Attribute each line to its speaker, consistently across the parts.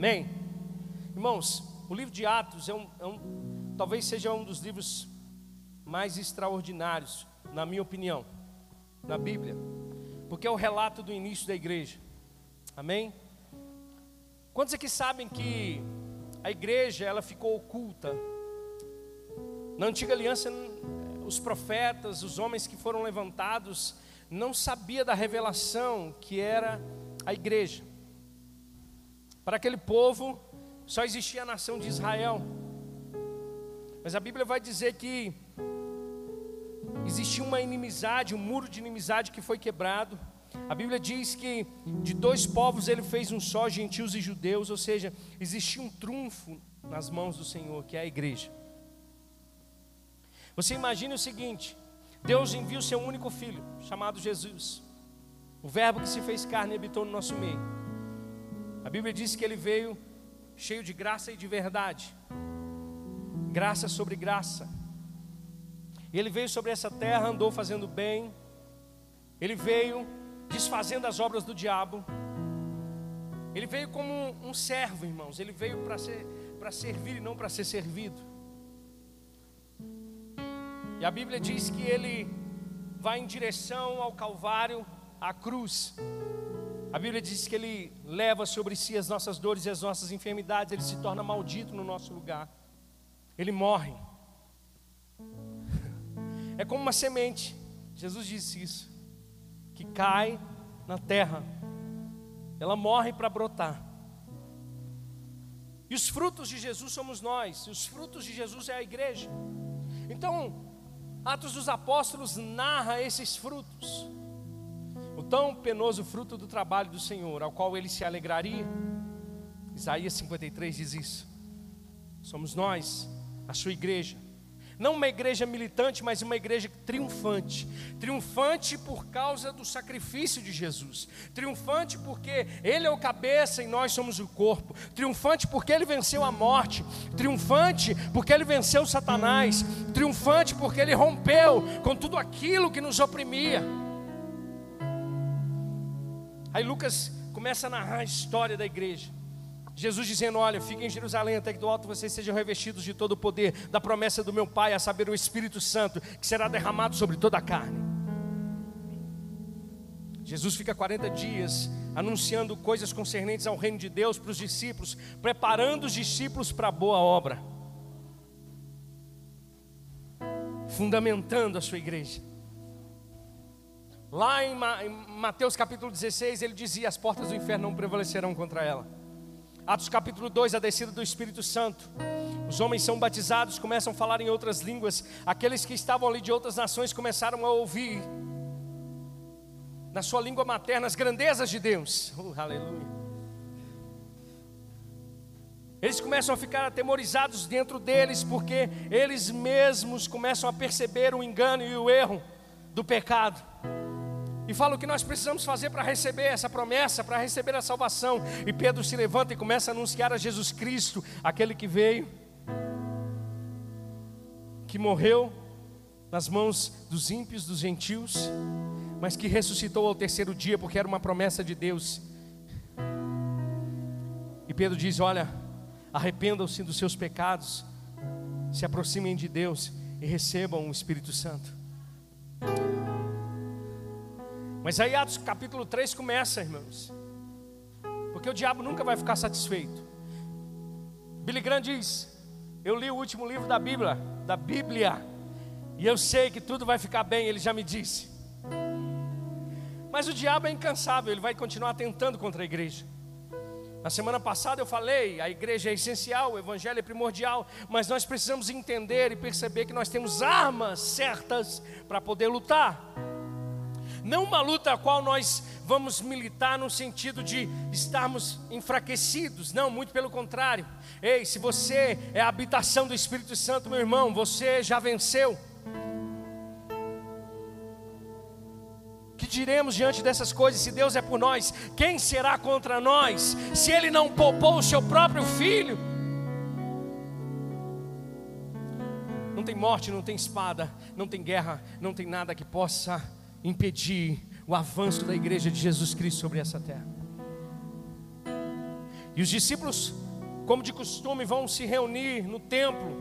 Speaker 1: Amém? Irmãos, o livro de Atos é um, é um, talvez seja um dos livros mais extraordinários, na minha opinião, na Bíblia, porque é o relato do início da igreja. Amém? Quantos aqui sabem que a igreja ela ficou oculta? Na antiga aliança, os profetas, os homens que foram levantados, não sabia da revelação que era a igreja. Para aquele povo, só existia a nação de Israel. Mas a Bíblia vai dizer que existia uma inimizade, um muro de inimizade que foi quebrado. A Bíblia diz que de dois povos ele fez um só, gentios e judeus, ou seja, existia um trunfo nas mãos do Senhor, que é a igreja. Você imagine o seguinte: Deus envia o seu único filho, chamado Jesus, o Verbo que se fez carne e habitou no nosso meio. A Bíblia diz que ele veio cheio de graça e de verdade, graça sobre graça. Ele veio sobre essa terra, andou fazendo bem, ele veio desfazendo as obras do diabo. Ele veio como um, um servo, irmãos. Ele veio para ser para servir e não para ser servido. E a Bíblia diz que ele vai em direção ao Calvário, à cruz. A Bíblia diz que ele leva sobre si as nossas dores e as nossas enfermidades, ele se torna maldito no nosso lugar. Ele morre. É como uma semente. Jesus disse isso que cai na terra, ela morre para brotar. E os frutos de Jesus somos nós, e os frutos de Jesus é a igreja. Então, Atos dos Apóstolos narra esses frutos. Tão penoso fruto do trabalho do Senhor, ao qual ele se alegraria. Isaías 53 diz isso. Somos nós, a sua igreja não uma igreja militante, mas uma igreja triunfante. Triunfante por causa do sacrifício de Jesus. Triunfante porque Ele é o cabeça e nós somos o corpo. Triunfante porque Ele venceu a morte. Triunfante porque Ele venceu Satanás. Triunfante porque Ele rompeu com tudo aquilo que nos oprimia. Aí Lucas começa a narrar a história da igreja. Jesus dizendo: Olha, fiquem em Jerusalém até que do alto vocês sejam revestidos de todo o poder da promessa do meu Pai, a saber, o Espírito Santo, que será derramado sobre toda a carne. Jesus fica 40 dias anunciando coisas concernentes ao reino de Deus para os discípulos, preparando os discípulos para a boa obra, fundamentando a sua igreja. Lá em Mateus capítulo 16, ele dizia: As portas do inferno não prevalecerão contra ela. Atos capítulo 2, a descida do Espírito Santo. Os homens são batizados, começam a falar em outras línguas. Aqueles que estavam ali de outras nações começaram a ouvir na sua língua materna as grandezas de Deus. Oh, aleluia. Eles começam a ficar atemorizados dentro deles, porque eles mesmos começam a perceber o engano e o erro do pecado e fala o que nós precisamos fazer para receber essa promessa, para receber a salvação. E Pedro se levanta e começa a anunciar a Jesus Cristo, aquele que veio, que morreu nas mãos dos ímpios, dos gentios, mas que ressuscitou ao terceiro dia, porque era uma promessa de Deus. E Pedro diz: Olha, arrependam-se dos seus pecados, se aproximem de Deus e recebam o Espírito Santo. Mas aí Atos capítulo 3 começa, irmãos. Porque o diabo nunca vai ficar satisfeito. Billy Graham diz: Eu li o último livro da Bíblia, da Bíblia, e eu sei que tudo vai ficar bem, ele já me disse. Mas o diabo é incansável, ele vai continuar tentando contra a igreja. Na semana passada eu falei, a igreja é essencial, o evangelho é primordial, mas nós precisamos entender e perceber que nós temos armas certas para poder lutar. Não uma luta a qual nós vamos militar no sentido de estarmos enfraquecidos, não, muito pelo contrário. Ei, se você é a habitação do Espírito Santo, meu irmão, você já venceu. Que diremos diante dessas coisas? Se Deus é por nós, quem será contra nós? Se Ele não poupou o seu próprio filho? Não tem morte, não tem espada, não tem guerra, não tem nada que possa impedir o avanço da igreja de Jesus Cristo sobre essa terra. E os discípulos, como de costume, vão se reunir no templo,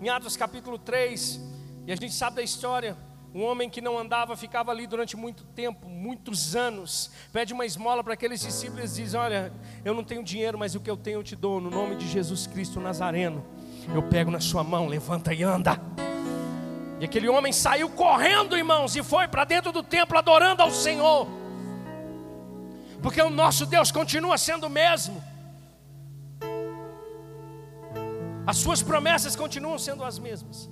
Speaker 1: em Atos capítulo 3, e a gente sabe da história. Um homem que não andava ficava ali durante muito tempo, muitos anos. Pede uma esmola para aqueles discípulos e diz: Olha, eu não tenho dinheiro, mas o que eu tenho eu te dou, no nome de Jesus Cristo Nazareno. Eu pego na sua mão, levanta e anda. E aquele homem saiu correndo, irmãos, e foi para dentro do templo adorando ao Senhor. Porque o nosso Deus continua sendo o mesmo. As suas promessas continuam sendo as mesmas.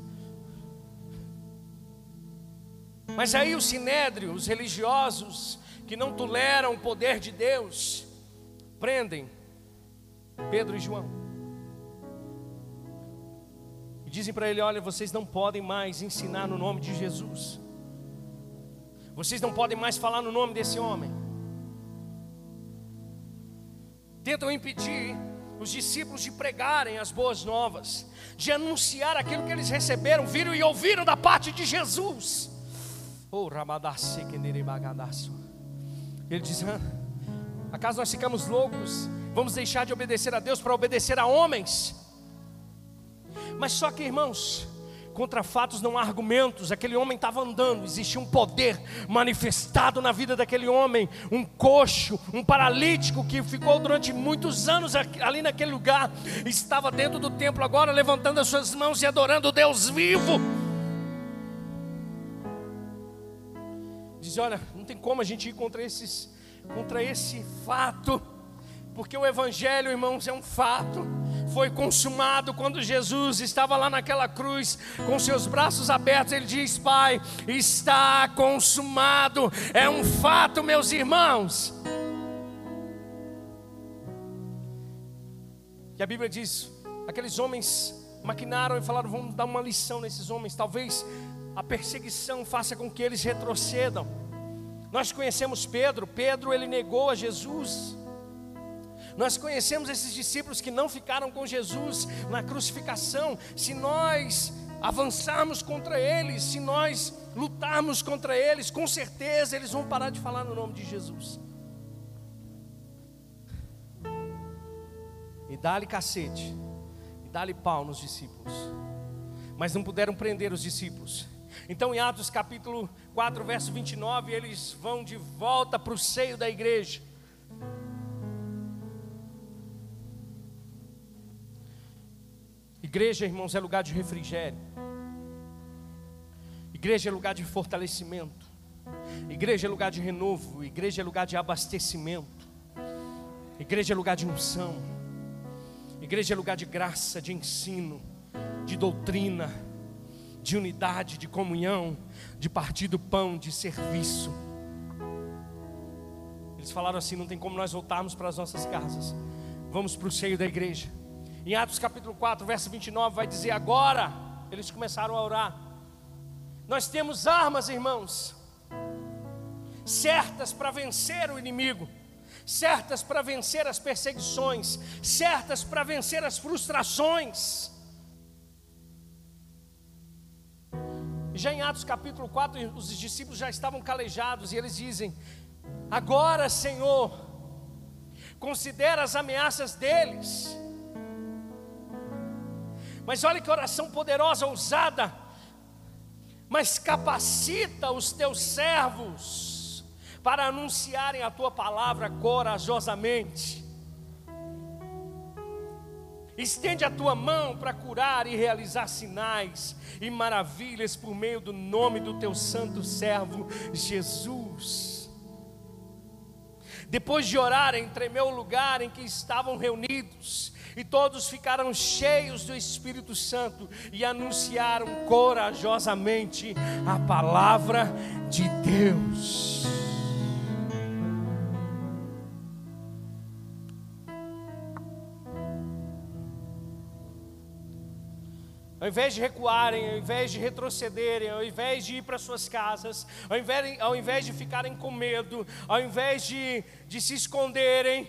Speaker 1: Mas aí o sinédrio, os religiosos que não toleram o poder de Deus, prendem Pedro e João. Dizem para ele: Olha, vocês não podem mais ensinar no nome de Jesus. Vocês não podem mais falar no nome desse homem. Tentam impedir os discípulos de pregarem as boas novas, de anunciar aquilo que eles receberam, viram e ouviram da parte de Jesus. Oh, Ele diz: acaso nós ficamos loucos? Vamos deixar de obedecer a Deus para obedecer a homens? Mas só que, irmãos, contra fatos não há argumentos. Aquele homem estava andando, existia um poder manifestado na vida daquele homem, um coxo, um paralítico que ficou durante muitos anos ali naquele lugar, estava dentro do templo agora levantando as suas mãos e adorando o Deus vivo. diz: olha, não tem como a gente ir contra, esses, contra esse fato, porque o Evangelho, irmãos, é um fato. Foi consumado quando Jesus estava lá naquela cruz, com seus braços abertos. Ele diz: Pai, está consumado. É um fato, meus irmãos. E a Bíblia diz: aqueles homens maquinaram e falaram: vamos dar uma lição nesses homens. Talvez a perseguição faça com que eles retrocedam. Nós conhecemos Pedro, Pedro ele negou a Jesus. Nós conhecemos esses discípulos que não ficaram com Jesus na crucificação. Se nós avançarmos contra eles, se nós lutarmos contra eles, com certeza eles vão parar de falar no nome de Jesus. E dá-lhe cacete, e dá-lhe pau nos discípulos. Mas não puderam prender os discípulos. Então, em Atos capítulo 4, verso 29, eles vão de volta para o seio da igreja. Igreja, irmãos, é lugar de refrigério. Igreja é lugar de fortalecimento. Igreja é lugar de renovo. Igreja é lugar de abastecimento. Igreja é lugar de unção. Igreja é lugar de graça, de ensino, de doutrina de unidade, de comunhão, de partir do pão, de serviço. Eles falaram assim: não tem como nós voltarmos para as nossas casas, vamos para o seio da igreja. Em Atos capítulo 4, verso 29, vai dizer: agora eles começaram a orar. Nós temos armas, irmãos, certas para vencer o inimigo, certas para vencer as perseguições, certas para vencer as frustrações. Já em Atos capítulo 4, os discípulos já estavam calejados e eles dizem: Agora, Senhor, considera as ameaças deles. Mas olha que oração poderosa, ousada. Mas capacita os teus servos para anunciarem a tua palavra corajosamente. Estende a tua mão para curar e realizar sinais e maravilhas por meio do nome do teu santo servo Jesus. Depois de orarem, tremeu o lugar em que estavam reunidos, e todos ficaram cheios do Espírito Santo e anunciaram corajosamente a palavra de Deus. ao invés de recuarem, ao invés de retrocederem, ao invés de ir para suas casas, ao invés, ao invés de ficarem com medo, ao invés de, de se esconderem,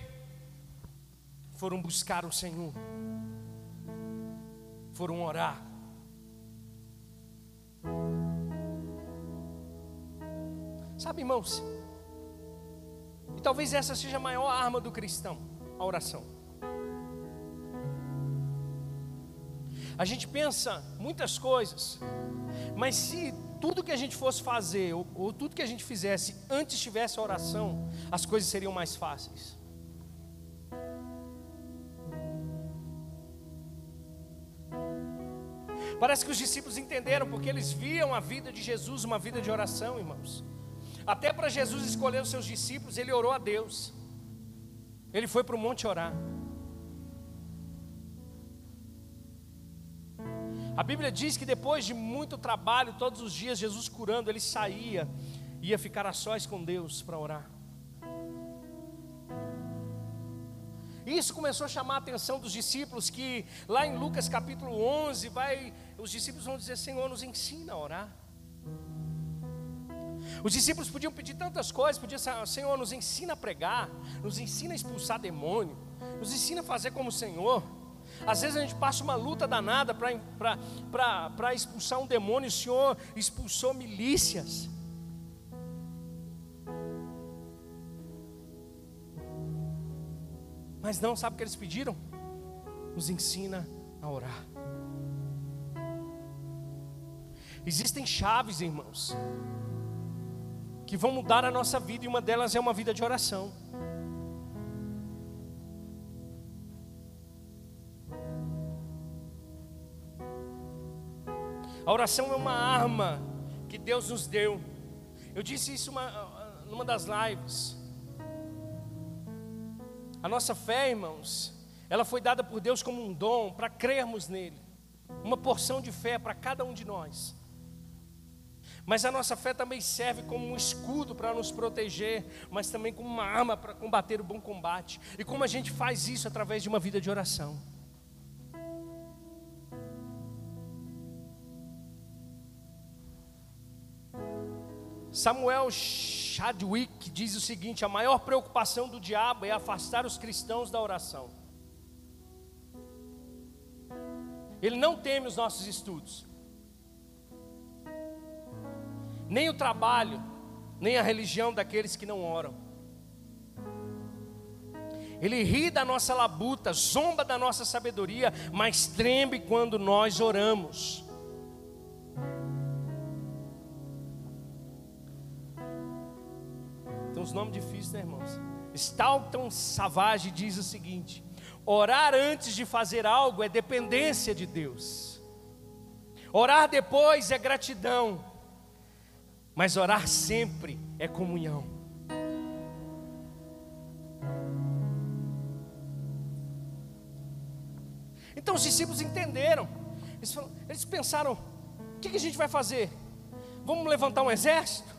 Speaker 1: foram buscar o Senhor, foram orar. Sabe, irmãos, e talvez essa seja a maior arma do cristão, a oração. A gente pensa muitas coisas, mas se tudo que a gente fosse fazer, ou, ou tudo que a gente fizesse antes tivesse a oração, as coisas seriam mais fáceis. Parece que os discípulos entenderam, porque eles viam a vida de Jesus, uma vida de oração, irmãos. Até para Jesus escolher os seus discípulos, ele orou a Deus. Ele foi para o monte orar. A Bíblia diz que depois de muito trabalho, todos os dias, Jesus curando, ele saía, ia ficar a sós com Deus para orar. Isso começou a chamar a atenção dos discípulos, que lá em Lucas capítulo 11, vai, os discípulos vão dizer: Senhor, nos ensina a orar. Os discípulos podiam pedir tantas coisas, dizer, Senhor, nos ensina a pregar, nos ensina a expulsar demônio, nos ensina a fazer como o Senhor. Às vezes a gente passa uma luta danada para expulsar um demônio, o Senhor expulsou milícias. Mas não, sabe o que eles pediram? Nos ensina a orar. Existem chaves, irmãos, que vão mudar a nossa vida, e uma delas é uma vida de oração. A oração é uma arma que Deus nos deu. Eu disse isso uma, numa das lives. A nossa fé, irmãos, ela foi dada por Deus como um dom para crermos nele. Uma porção de fé para cada um de nós. Mas a nossa fé também serve como um escudo para nos proteger, mas também como uma arma para combater o bom combate. E como a gente faz isso através de uma vida de oração. Samuel Chadwick diz o seguinte: a maior preocupação do diabo é afastar os cristãos da oração. Ele não teme os nossos estudos, nem o trabalho, nem a religião daqueles que não oram. Ele ri da nossa labuta, zomba da nossa sabedoria, mas treme quando nós oramos. Uns nomes difíceis, né, irmãos? Stalton Savage diz o seguinte: orar antes de fazer algo é dependência de Deus, orar depois é gratidão, mas orar sempre é comunhão. Então os discípulos entenderam, eles pensaram: o que, que a gente vai fazer? Vamos levantar um exército?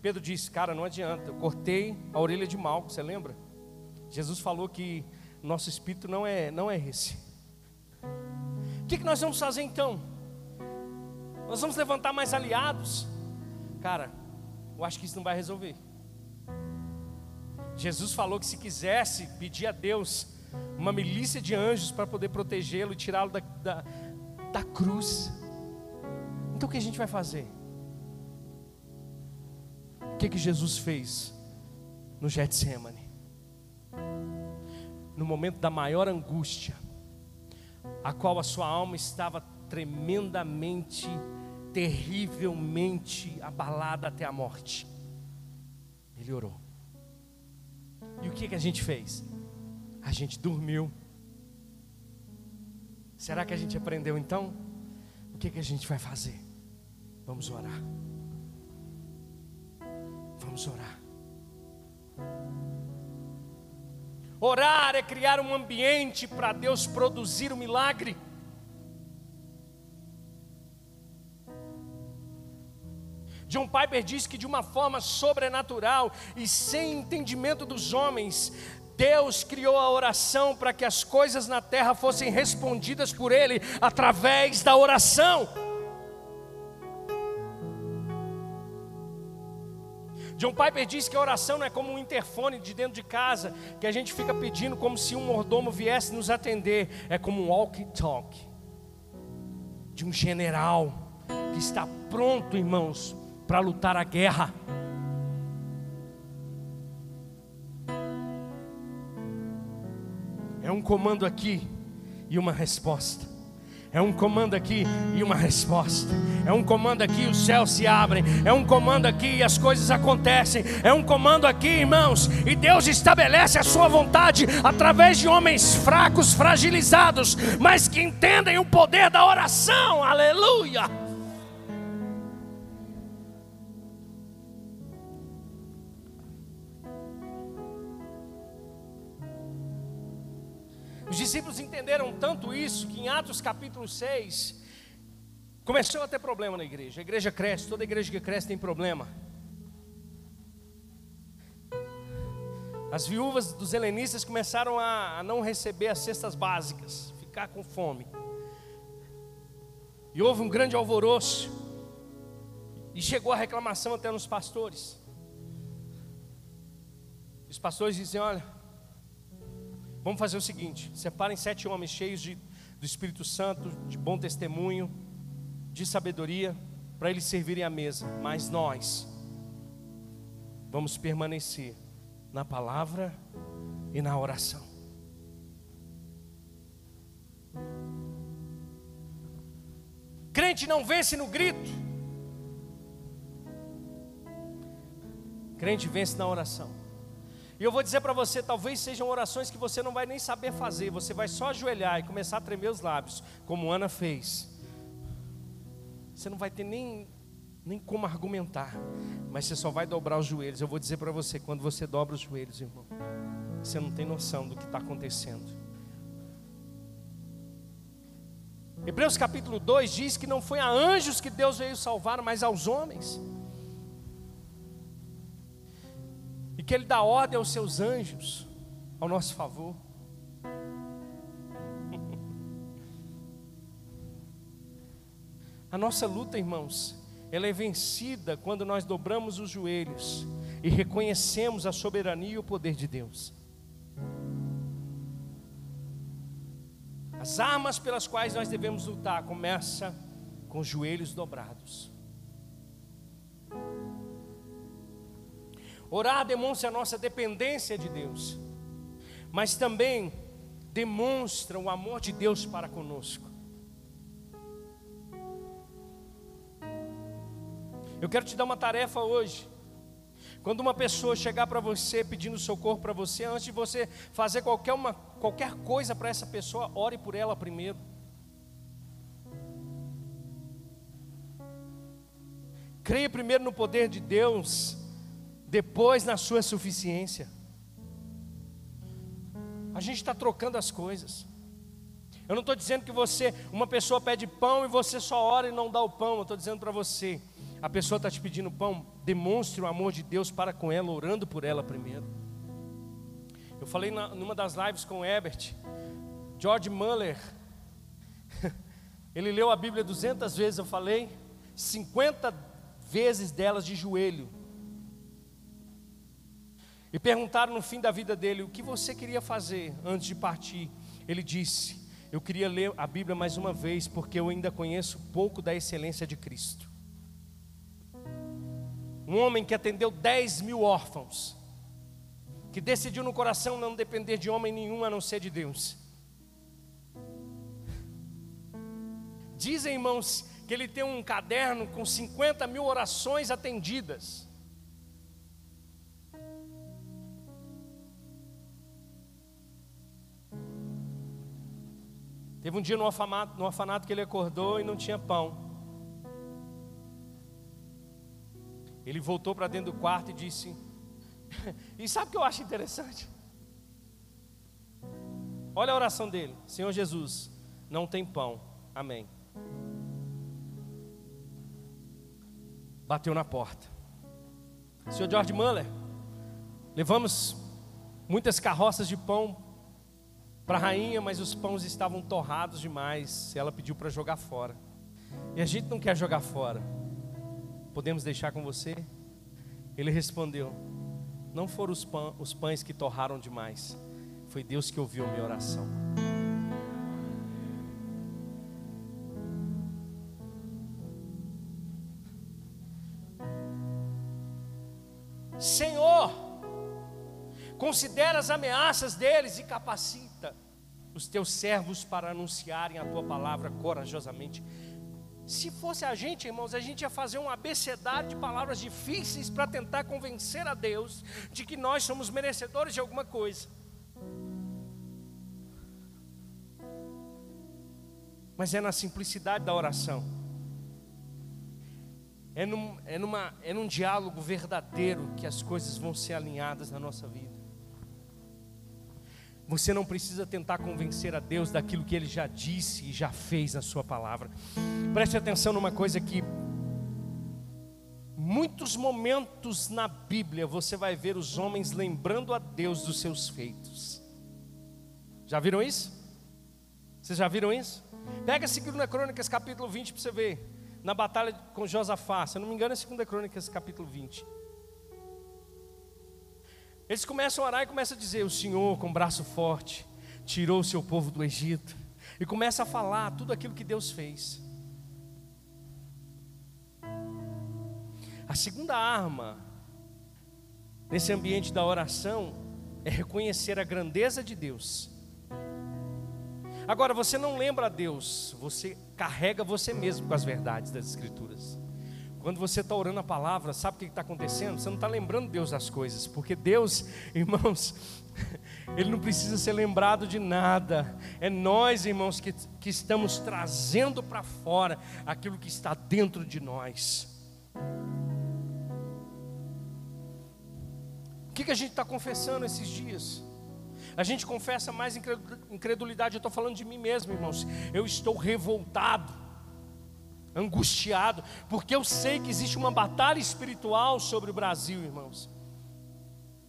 Speaker 1: Pedro disse: Cara, não adianta, eu cortei a orelha de Malco, você lembra? Jesus falou que nosso espírito não é, não é esse. O que, que nós vamos fazer então? Nós vamos levantar mais aliados? Cara, eu acho que isso não vai resolver. Jesus falou que se quisesse pedir a Deus uma milícia de anjos para poder protegê-lo e tirá-lo da, da, da cruz. Então o que a gente vai fazer? O que, que Jesus fez no Getsemane? No momento da maior angústia, a qual a sua alma estava tremendamente, terrivelmente abalada até a morte. Ele orou. E o que, que a gente fez? A gente dormiu. Será que a gente aprendeu então? O que, que a gente vai fazer? Vamos orar. Vamos orar. Orar é criar um ambiente para Deus produzir o um milagre. John Piper diz que de uma forma sobrenatural e sem entendimento dos homens, Deus criou a oração para que as coisas na terra fossem respondidas por Ele através da oração. John Piper diz que a oração não é como um interfone de dentro de casa, que a gente fica pedindo como se um mordomo viesse nos atender. É como um walkie-talkie de um general que está pronto, irmãos, para lutar a guerra. É um comando aqui e uma resposta. É um comando aqui e uma resposta. É um comando aqui e os céus se abrem. É um comando aqui e as coisas acontecem. É um comando aqui, irmãos, e Deus estabelece a sua vontade através de homens fracos, fragilizados, mas que entendem o poder da oração. Aleluia! Os discípulos tanto isso que em Atos capítulo 6 começou a ter problema na igreja. A igreja cresce, toda igreja que cresce tem problema. As viúvas dos helenistas começaram a, não receber as cestas básicas, ficar com fome. E houve um grande alvoroço. E chegou a reclamação até nos pastores. Os pastores dizem: Olha, Vamos fazer o seguinte: separem sete homens cheios de, do Espírito Santo, de bom testemunho, de sabedoria, para eles servirem à mesa. Mas nós vamos permanecer na palavra e na oração. Crente não vence no grito. Crente vence na oração. E eu vou dizer para você, talvez sejam orações que você não vai nem saber fazer, você vai só ajoelhar e começar a tremer os lábios, como Ana fez. Você não vai ter nem, nem como argumentar, mas você só vai dobrar os joelhos. Eu vou dizer para você, quando você dobra os joelhos, irmão, você não tem noção do que está acontecendo. Hebreus capítulo 2 diz que não foi a anjos que Deus veio salvar, mas aos homens. Que Ele dá ordem aos seus anjos ao nosso favor. A nossa luta, irmãos, ela é vencida quando nós dobramos os joelhos e reconhecemos a soberania e o poder de Deus. As armas pelas quais nós devemos lutar começa com os joelhos dobrados. Orar demonstra a nossa dependência de Deus, mas também demonstra o amor de Deus para conosco. Eu quero te dar uma tarefa hoje. Quando uma pessoa chegar para você pedindo socorro para você, antes de você fazer qualquer, uma, qualquer coisa para essa pessoa, ore por ela primeiro. Creia primeiro no poder de Deus depois na sua suficiência. A gente está trocando as coisas. Eu não estou dizendo que você, uma pessoa pede pão e você só ora e não dá o pão. Eu estou dizendo para você, a pessoa está te pedindo pão, demonstre o amor de Deus para com ela, orando por ela primeiro. Eu falei na, numa das lives com o Ebert, George Muller, ele leu a Bíblia 200 vezes, eu falei, 50 vezes delas de joelho. E perguntaram no fim da vida dele: O que você queria fazer antes de partir? Ele disse: Eu queria ler a Bíblia mais uma vez, porque eu ainda conheço pouco da excelência de Cristo. Um homem que atendeu 10 mil órfãos, que decidiu no coração não depender de homem nenhum a não ser de Deus. Dizem, irmãos, que ele tem um caderno com 50 mil orações atendidas. Teve um dia no orfanato, no orfanato que ele acordou e não tinha pão. Ele voltou para dentro do quarto e disse: E sabe o que eu acho interessante? Olha a oração dele: Senhor Jesus, não tem pão. Amém. Bateu na porta. Senhor George Muller, levamos muitas carroças de pão para a rainha, mas os pães estavam torrados demais. Ela pediu para jogar fora. E a gente não quer jogar fora. Podemos deixar com você? Ele respondeu: Não foram os, pães que torraram demais. Foi Deus que ouviu a minha oração. Considera as ameaças deles e capacita os teus servos para anunciarem a tua palavra corajosamente. Se fosse a gente, irmãos, a gente ia fazer um abecedário de palavras difíceis para tentar convencer a Deus de que nós somos merecedores de alguma coisa. Mas é na simplicidade da oração, é num, é, numa, é num diálogo verdadeiro que as coisas vão ser alinhadas na nossa vida. Você não precisa tentar convencer a Deus daquilo que Ele já disse e já fez na Sua palavra. Preste atenção numa coisa que muitos momentos na Bíblia você vai ver os homens lembrando a Deus dos seus feitos. Já viram isso? Vocês já viram isso? Pega 2 Crônicas capítulo 20 para você ver. Na batalha com Josafá, se eu não me engano é 2 Crônicas capítulo 20. Eles começam a orar e começam a dizer: O Senhor, com braço forte, tirou o seu povo do Egito. E começa a falar tudo aquilo que Deus fez. A segunda arma nesse ambiente da oração é reconhecer a grandeza de Deus. Agora, você não lembra a Deus, você carrega você mesmo com as verdades das Escrituras. Quando você está orando a palavra, sabe o que está acontecendo? Você não está lembrando Deus das coisas, porque Deus, irmãos, Ele não precisa ser lembrado de nada. É nós, irmãos, que, que estamos trazendo para fora aquilo que está dentro de nós. O que, que a gente está confessando esses dias? A gente confessa mais incredulidade, eu estou falando de mim mesmo, irmãos. Eu estou revoltado angustiado, porque eu sei que existe uma batalha espiritual sobre o Brasil, irmãos.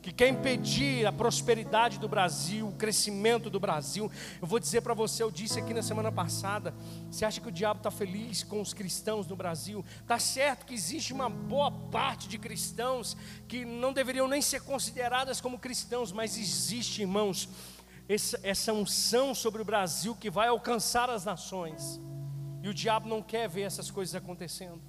Speaker 1: Que quer impedir a prosperidade do Brasil, o crescimento do Brasil. Eu vou dizer para você, eu disse aqui na semana passada: você acha que o diabo está feliz com os cristãos no Brasil? Está certo que existe uma boa parte de cristãos que não deveriam nem ser consideradas como cristãos, mas existe, irmãos, essa, essa unção sobre o Brasil que vai alcançar as nações. E o diabo não quer ver essas coisas acontecendo.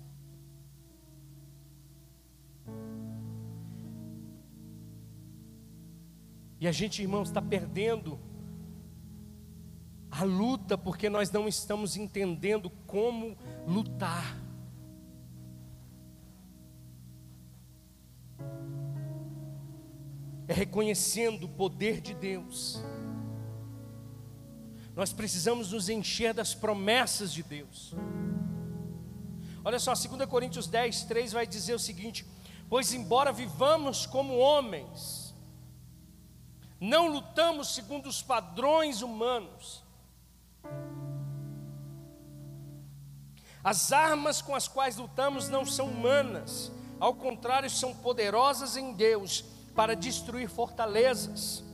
Speaker 1: E a gente, irmãos, está perdendo a luta porque nós não estamos entendendo como lutar. É reconhecendo o poder de Deus. Nós precisamos nos encher das promessas de Deus. Olha só, 2 Coríntios 10, 3 vai dizer o seguinte: Pois, embora vivamos como homens, não lutamos segundo os padrões humanos. As armas com as quais lutamos não são humanas, ao contrário, são poderosas em Deus para destruir fortalezas.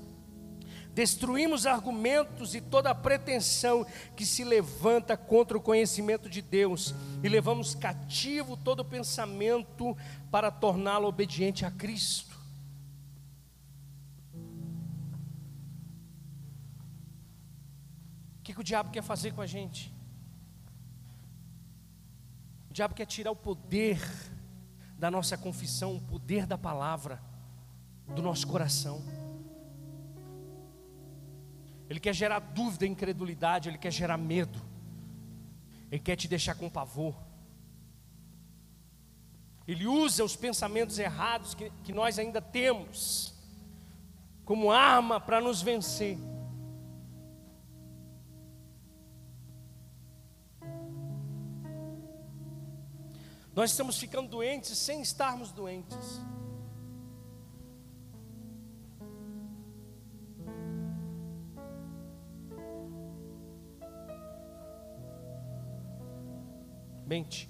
Speaker 1: Destruímos argumentos e toda a pretensão que se levanta contra o conhecimento de Deus e levamos cativo todo pensamento para torná-lo obediente a Cristo. O que, que o diabo quer fazer com a gente? O diabo quer tirar o poder da nossa confissão, o poder da palavra do nosso coração. Ele quer gerar dúvida, incredulidade, ele quer gerar medo. Ele quer te deixar com pavor. Ele usa os pensamentos errados que, que nós ainda temos como arma para nos vencer. Nós estamos ficando doentes sem estarmos doentes. Mente.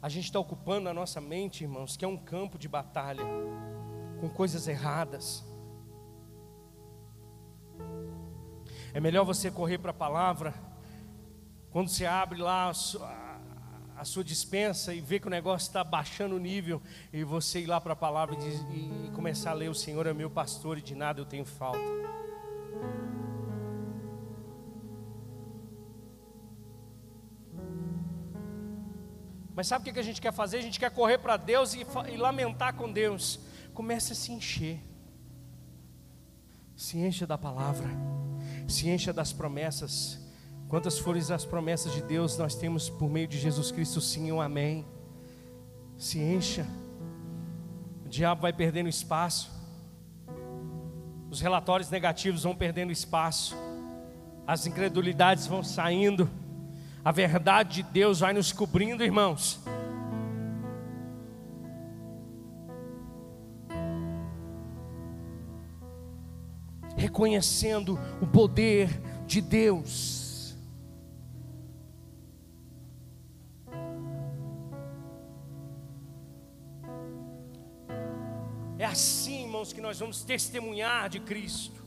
Speaker 1: A gente está ocupando a nossa mente, irmãos, que é um campo de batalha, com coisas erradas. É melhor você correr para a palavra, quando você abre lá a sua, a sua dispensa e vê que o negócio está baixando o nível, e você ir lá para a palavra e, e começar a ler: O Senhor é meu pastor e de nada eu tenho falta. Mas sabe o que a gente quer fazer? A gente quer correr para Deus e, e, lamentar com Deus. Comece a se encher. Se encha da palavra, se encha das promessas. Quantas forem as promessas de Deus, nós temos por meio de Jesus Cristo, sim, um amém. Se encha. O diabo vai perdendo espaço. Os relatórios negativos vão perdendo espaço. As incredulidades vão saindo. A verdade de Deus vai nos cobrindo, irmãos. Reconhecendo o poder de Deus. É assim, irmãos, que nós vamos testemunhar de Cristo.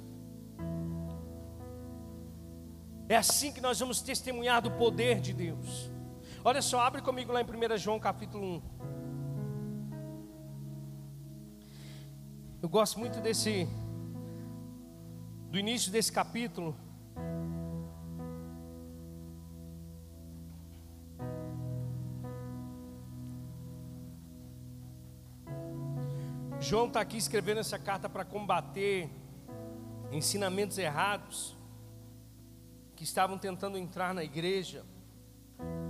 Speaker 1: É assim que nós vamos testemunhar do poder de Deus. Olha só, abre comigo lá em 1 João capítulo 1. Eu gosto muito desse do início desse capítulo. João está aqui escrevendo essa carta para combater ensinamentos errados que estavam tentando entrar na igreja,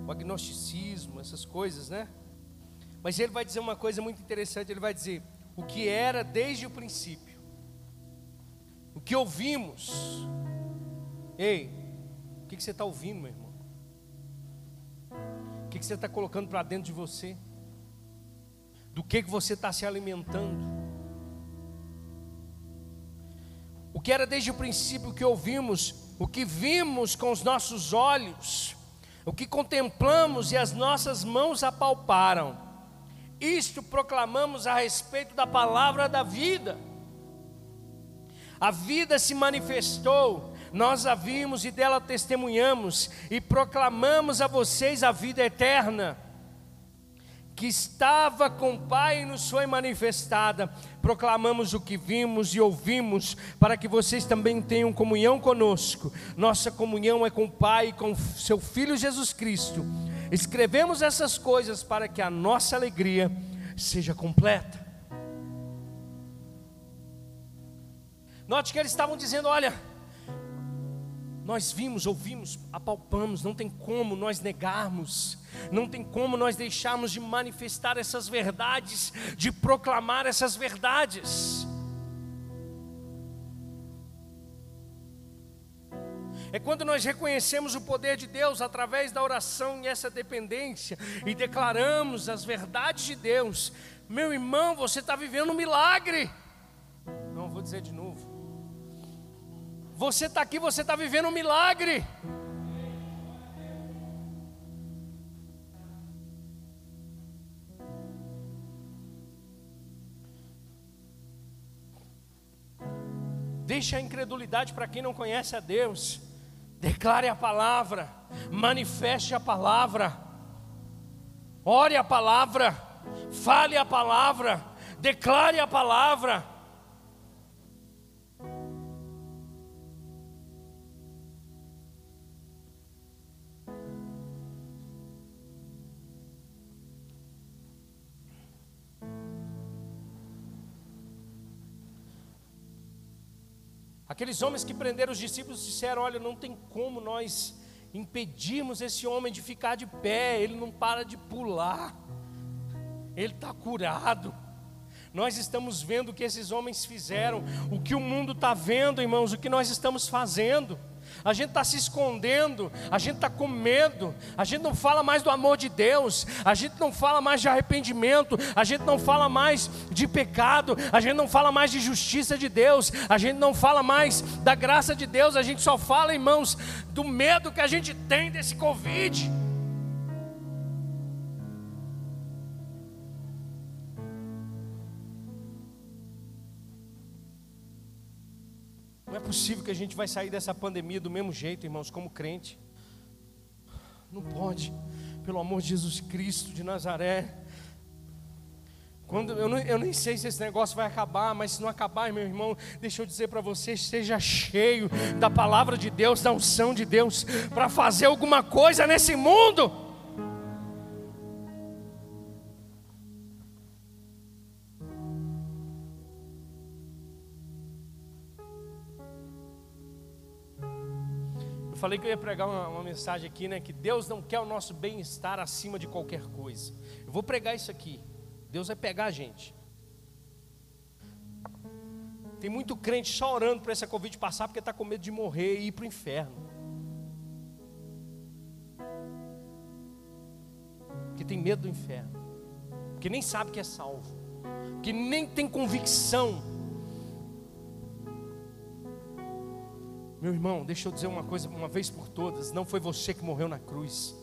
Speaker 1: o agnosticismo, essas coisas, né? Mas ele vai dizer uma coisa muito interessante: ele vai dizer o que era desde o princípio, o que ouvimos. Ei, o que, você está ouvindo, meu irmão? O que, que você está colocando para dentro de você? Do que, que você está se alimentando? O que era desde o princípio que ouvimos, o que vimos com os nossos olhos, o que contemplamos e as nossas mãos apalparam. Isto proclamamos a respeito da palavra da vida. A vida se manifestou, nós a vimos e dela testemunhamos, e proclamamos a vocês a vida eterna que estava com o Pai nos foi manifestada. Proclamamos o que vimos e ouvimos, para que vocês também tenham comunhão conosco. Nossa comunhão é com o Pai e com seu Filho Jesus Cristo. Escrevemos essas coisas para que a nossa alegria seja completa. Note que eles estavam dizendo: olha, nós vimos, ouvimos, apalpamos, não tem como nós negarmos, não tem como nós deixarmos de manifestar essas verdades, de proclamar essas verdades. É quando nós reconhecemos o poder de Deus através da oração e essa dependência e declaramos as verdades de Deus. Meu irmão, você está vivendo um milagre. Não vou dizer de novo. Você está aqui, você está vivendo um milagre. Deixe a incredulidade para quem não conhece a Deus. Declare a palavra, manifeste a palavra, ore a palavra, fale a palavra, declare a palavra. Aqueles homens que prenderam os discípulos disseram: Olha, não tem como nós impedirmos esse homem de ficar de pé, ele não para de pular, ele está curado. Nós estamos vendo o que esses homens fizeram, o que o mundo está vendo, irmãos, o que nós estamos fazendo a gente está se escondendo, a gente está com medo, a gente não fala mais do amor de Deus, a gente não fala mais de arrependimento, a gente não fala mais de pecado, a gente não fala mais de justiça de Deus, a gente não fala mais da graça de Deus, a gente só fala, irmãos, do medo que a gente tem desse Covid. Possível que a gente vai sair dessa pandemia do mesmo jeito, irmãos, como crente. Não pode, pelo amor de Jesus Cristo de Nazaré. Quando, eu, não, eu nem sei se esse negócio vai acabar, mas se não acabar, meu irmão, deixa eu dizer para você: seja cheio da palavra de Deus, da unção de Deus, para fazer alguma coisa nesse mundo. Falei que eu ia pregar uma, uma mensagem aqui, né? Que Deus não quer o nosso bem-estar acima de qualquer coisa. Eu vou pregar isso aqui. Deus vai pegar a gente. Tem muito crente só orando para essa Covid passar porque está com medo de morrer e ir para o inferno. Que tem medo do inferno. Que nem sabe que é salvo. Que nem tem convicção. Meu irmão, deixa eu dizer uma coisa uma vez por todas: não foi você que morreu na cruz,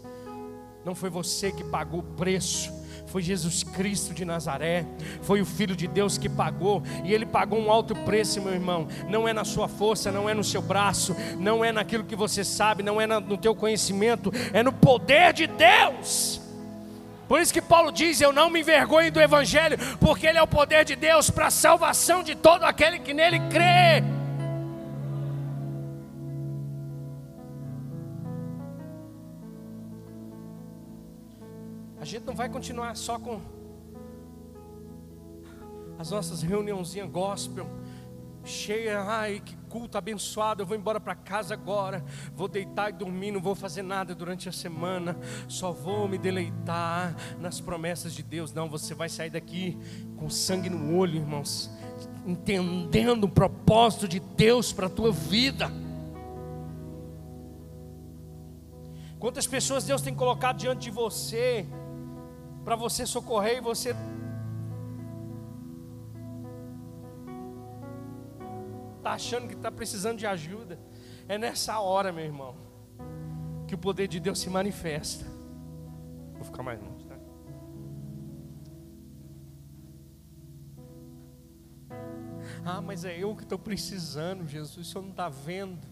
Speaker 1: não foi você que pagou o preço, foi Jesus Cristo de Nazaré, foi o Filho de Deus que pagou, e Ele pagou um alto preço, meu irmão. Não é na sua força, não é no seu braço, não é naquilo que você sabe, não é no teu conhecimento, é no poder de Deus. Por isso que Paulo diz: Eu não me envergonho do Evangelho, porque ele é o poder de Deus para a salvação de todo aquele que nele crê. A gente não vai continuar só com as nossas reuniãozinhas gospel, cheia, ai que culto abençoado, eu vou embora para casa agora, vou deitar e dormir, não vou fazer nada durante a semana, só vou me deleitar nas promessas de Deus. Não, você vai sair daqui com sangue no olho, irmãos, entendendo o propósito de Deus para a tua vida. Quantas pessoas Deus tem colocado diante de você, para você socorrer e você está achando que está precisando de ajuda. É nessa hora, meu irmão, que o poder de Deus se manifesta. Vou ficar mais longe, tá? Ah, mas é eu que estou precisando, Jesus, o senhor não está vendo.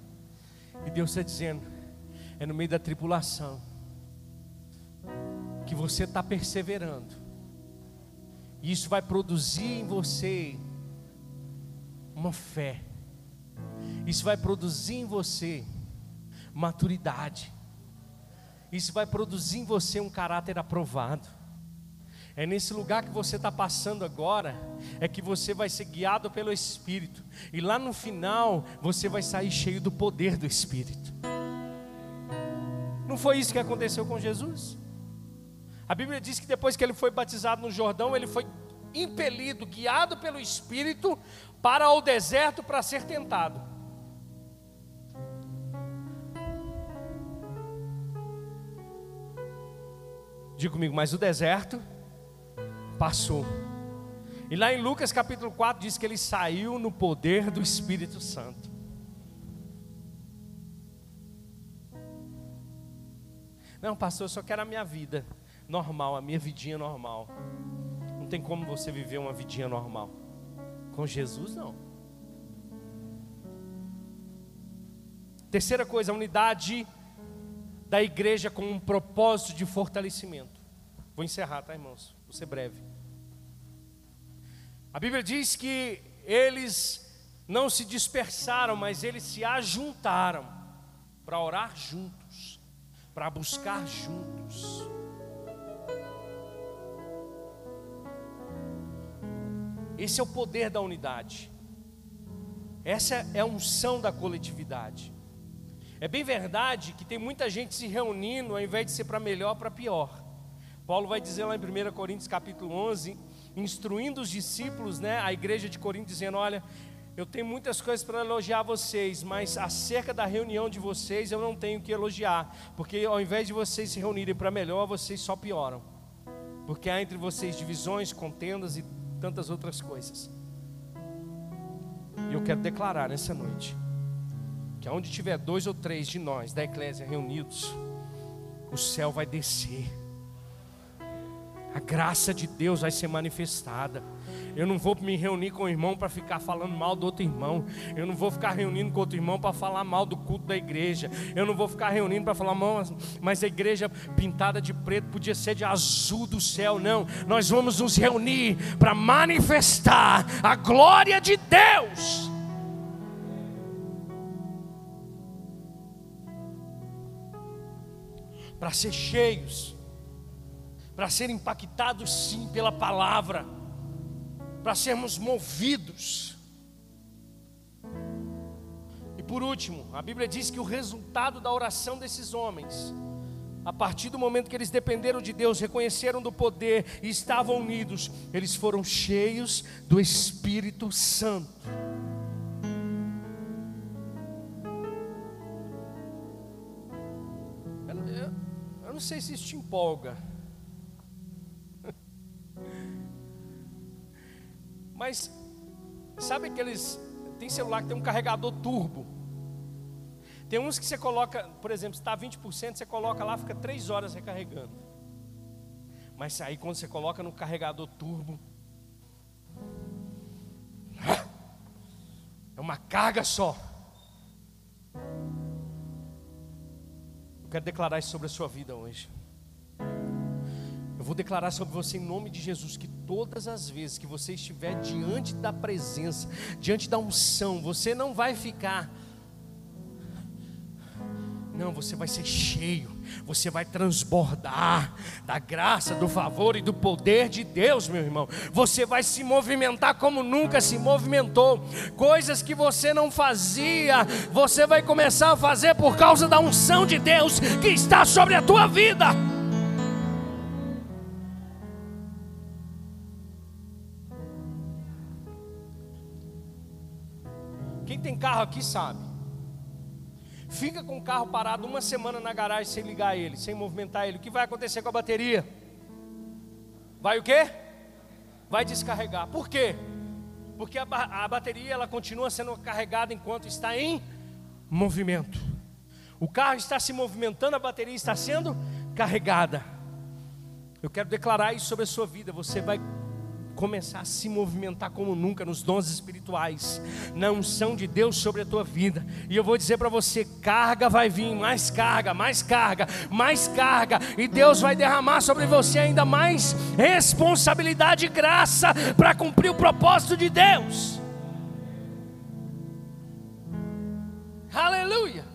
Speaker 1: E Deus está dizendo: é no meio da tribulação que você está perseverando. E isso vai produzir em você uma fé. Isso vai produzir em você maturidade. Isso vai produzir em você um caráter aprovado. É nesse lugar que você está passando agora, é que você vai ser guiado pelo Espírito. E lá no final, você vai sair cheio do poder do Espírito. Não foi isso que aconteceu com Jesus? A Bíblia diz que depois que ele foi batizado no Jordão, ele foi impelido, guiado pelo Espírito para o deserto para ser tentado. Diga comigo, mas o deserto passou. E lá em Lucas capítulo 4 diz que ele saiu no poder do Espírito Santo. Não, pastor, eu só quero a minha vida normal, a minha vidinha normal. Não tem como você viver uma vidinha normal. Com Jesus, não. Terceira coisa, a unidade da igreja com um propósito de fortalecimento. Vou encerrar, tá, irmãos? Vou ser breve. A Bíblia diz que eles não se dispersaram, mas eles se ajuntaram para orar juntos, para buscar juntos. Esse é o poder da unidade. Essa é a unção da coletividade. É bem verdade que tem muita gente se reunindo ao invés de ser para melhor, para pior. Paulo vai dizer lá em 1 Coríntios capítulo 11, instruindo os discípulos, né, a igreja de Corinto, dizendo: Olha, eu tenho muitas coisas para elogiar vocês, mas acerca da reunião de vocês eu não tenho que elogiar, porque ao invés de vocês se reunirem para melhor, vocês só pioram. Porque há entre vocês divisões, contendas e tantas outras coisas. E eu quero declarar nessa noite que onde tiver dois ou três de nós da eclésia reunidos, o céu vai descer. A graça de Deus vai ser manifestada. Eu não vou me reunir com o irmão para ficar falando mal do outro irmão. Eu não vou ficar reunindo com outro irmão para falar mal do culto da igreja. Eu não vou ficar reunindo para falar mal, mas a igreja pintada de preto podia ser de azul do céu. Não, nós vamos nos reunir para manifestar a glória de Deus. Para ser cheios, para ser impactados sim pela palavra para sermos movidos. E por último, a Bíblia diz que o resultado da oração desses homens, a partir do momento que eles dependeram de Deus, reconheceram do poder e estavam unidos, eles foram cheios do Espírito Santo. Eu, eu, eu não sei se isso te empolga. Mas sabe aqueles tem celular que tem um carregador turbo. Tem uns que você coloca, por exemplo, está 20%, você coloca lá, fica 3 horas recarregando. Mas aí quando você coloca no carregador turbo, é uma carga só. Eu quero declarar isso sobre a sua vida hoje. Eu vou declarar sobre você em nome de Jesus que todas as vezes que você estiver diante da presença, diante da unção, você não vai ficar. Não, você vai ser cheio, você vai transbordar da graça, do favor e do poder de Deus, meu irmão. Você vai se movimentar como nunca se movimentou. Coisas que você não fazia, você vai começar a fazer por causa da unção de Deus que está sobre a tua vida. Tem carro aqui sabe. Fica com o carro parado uma semana na garagem sem ligar ele, sem movimentar ele. O que vai acontecer com a bateria? Vai o quê? Vai descarregar. Por quê? Porque a, a bateria ela continua sendo carregada enquanto está em movimento. O carro está se movimentando, a bateria está sendo carregada. Eu quero declarar isso sobre a sua vida. Você vai começar a se movimentar como nunca nos dons espirituais, na unção de Deus sobre a tua vida. E eu vou dizer para você: carga vai vir, mais carga, mais carga, mais carga, e Deus vai derramar sobre você ainda mais responsabilidade e graça para cumprir o propósito de Deus. Aleluia.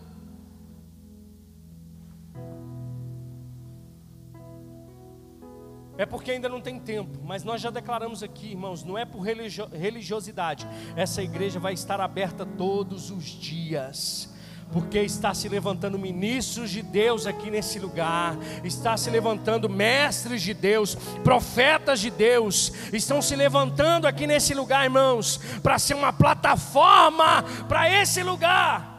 Speaker 1: É porque ainda não tem tempo, mas nós já declaramos aqui, irmãos, não é por religiosidade. Essa igreja vai estar aberta todos os dias. Porque está se levantando ministros de Deus aqui nesse lugar, está se levantando mestres de Deus, profetas de Deus, estão se levantando aqui nesse lugar, irmãos, para ser uma plataforma para esse lugar.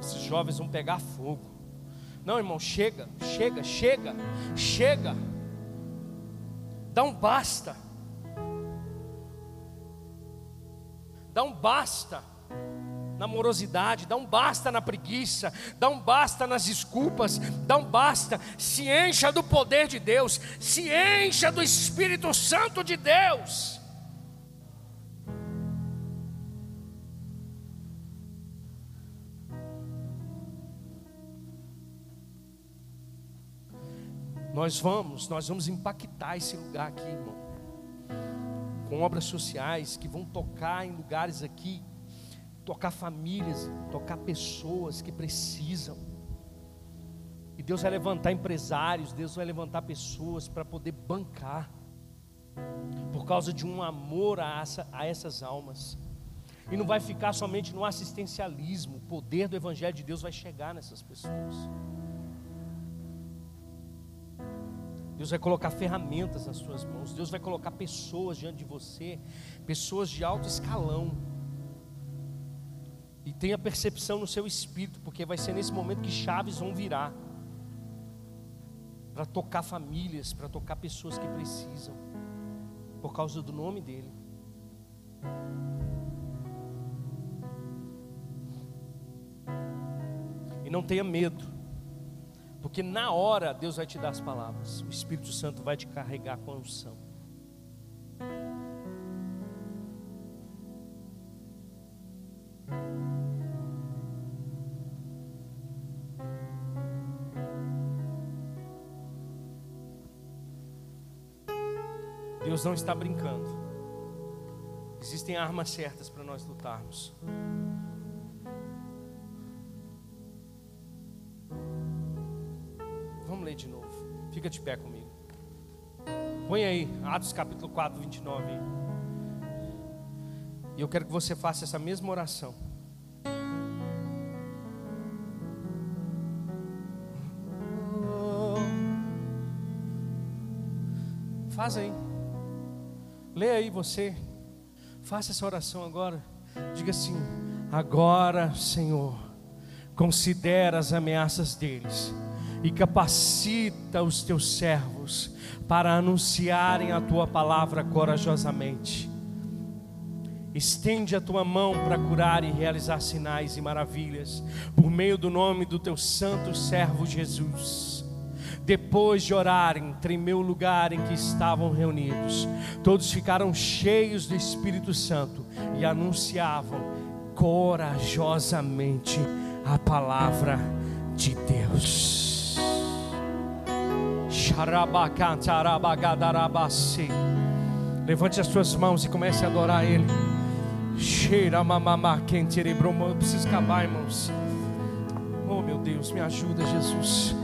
Speaker 1: Esses jovens vão pegar fogo. Não, irmão, chega, chega, chega, chega. Dá um basta. Dá um basta na morosidade, dá um basta na preguiça, dá um basta nas desculpas, dá um basta. Se encha do poder de Deus, se encha do Espírito Santo de Deus. Nós vamos, nós vamos impactar esse lugar aqui, irmão. Com obras sociais que vão tocar em lugares aqui, tocar famílias, tocar pessoas que precisam. E Deus vai levantar empresários, Deus vai levantar pessoas para poder bancar, por causa de um amor a, essa, a essas almas. E não vai ficar somente no assistencialismo, o poder do Evangelho de Deus vai chegar nessas pessoas. Deus vai colocar ferramentas nas suas mãos. Deus vai colocar pessoas diante de você, pessoas de alto escalão. E tenha percepção no seu espírito, porque vai ser nesse momento que chaves vão virar para tocar famílias, para tocar pessoas que precisam, por causa do nome dEle. E não tenha medo. Porque na hora Deus vai te dar as palavras, o Espírito Santo vai te carregar com a unção. Não está brincando. Existem armas certas para nós lutarmos. ler de novo. Fica de pé comigo. Põe aí, Atos capítulo 4, 29. E eu quero que você faça essa mesma oração. Faz aí. Lê aí você. Faça essa oração agora. Diga assim: Agora, Senhor, considera as ameaças deles e capacita os teus servos para anunciarem a tua palavra corajosamente. Estende a tua mão para curar e realizar sinais e maravilhas, por meio do nome do teu santo servo Jesus. Depois de orarem, tremeu o lugar em que estavam reunidos. Todos ficaram cheios do Espírito Santo e anunciavam corajosamente a palavra de Deus. Levante as suas mãos e comece a adorar Ele. Cheira mamamá preciso acabar, irmãos. Oh meu Deus, me ajuda, Jesus.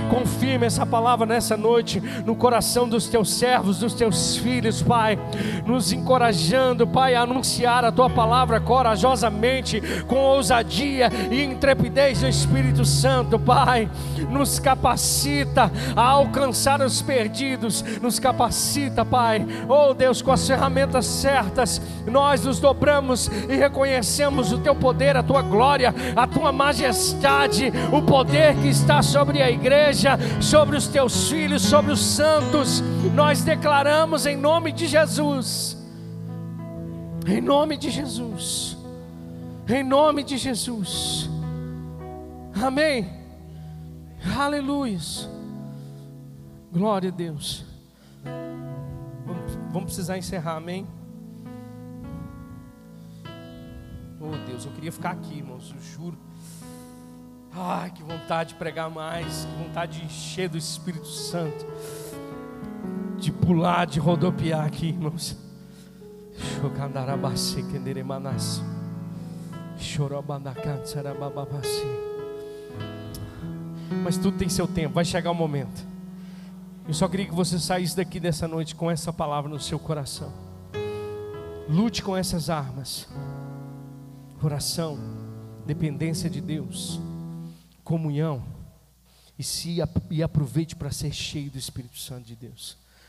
Speaker 1: Confirme essa palavra nessa noite no coração dos teus servos, dos teus filhos, Pai. Nos encorajando, Pai, a anunciar a tua palavra corajosamente, com ousadia e intrepidez do Espírito Santo, Pai. Nos capacita a alcançar os perdidos, nos capacita, Pai. Oh Deus, com as ferramentas certas, nós nos dobramos e reconhecemos o teu poder, a tua glória, a tua majestade, o poder que está sobre a igreja igreja, sobre os teus filhos, sobre os santos. Nós declaramos em nome de Jesus. Em nome de Jesus. Em nome de Jesus. Amém. Aleluia. Glória a Deus. Vamos precisar encerrar, amém? Oh Deus, eu queria ficar aqui, irmãos, eu juro. Ai, que vontade de pregar mais, que vontade de encher do Espírito Santo, de pular, de rodopiar aqui, irmãos. Mas tudo tem seu tempo, vai chegar o momento. Eu só queria que você saísse daqui dessa noite com essa palavra no seu coração. Lute com essas armas: oração, dependência de Deus comunhão e se e aproveite para ser cheio do Espírito Santo de Deus.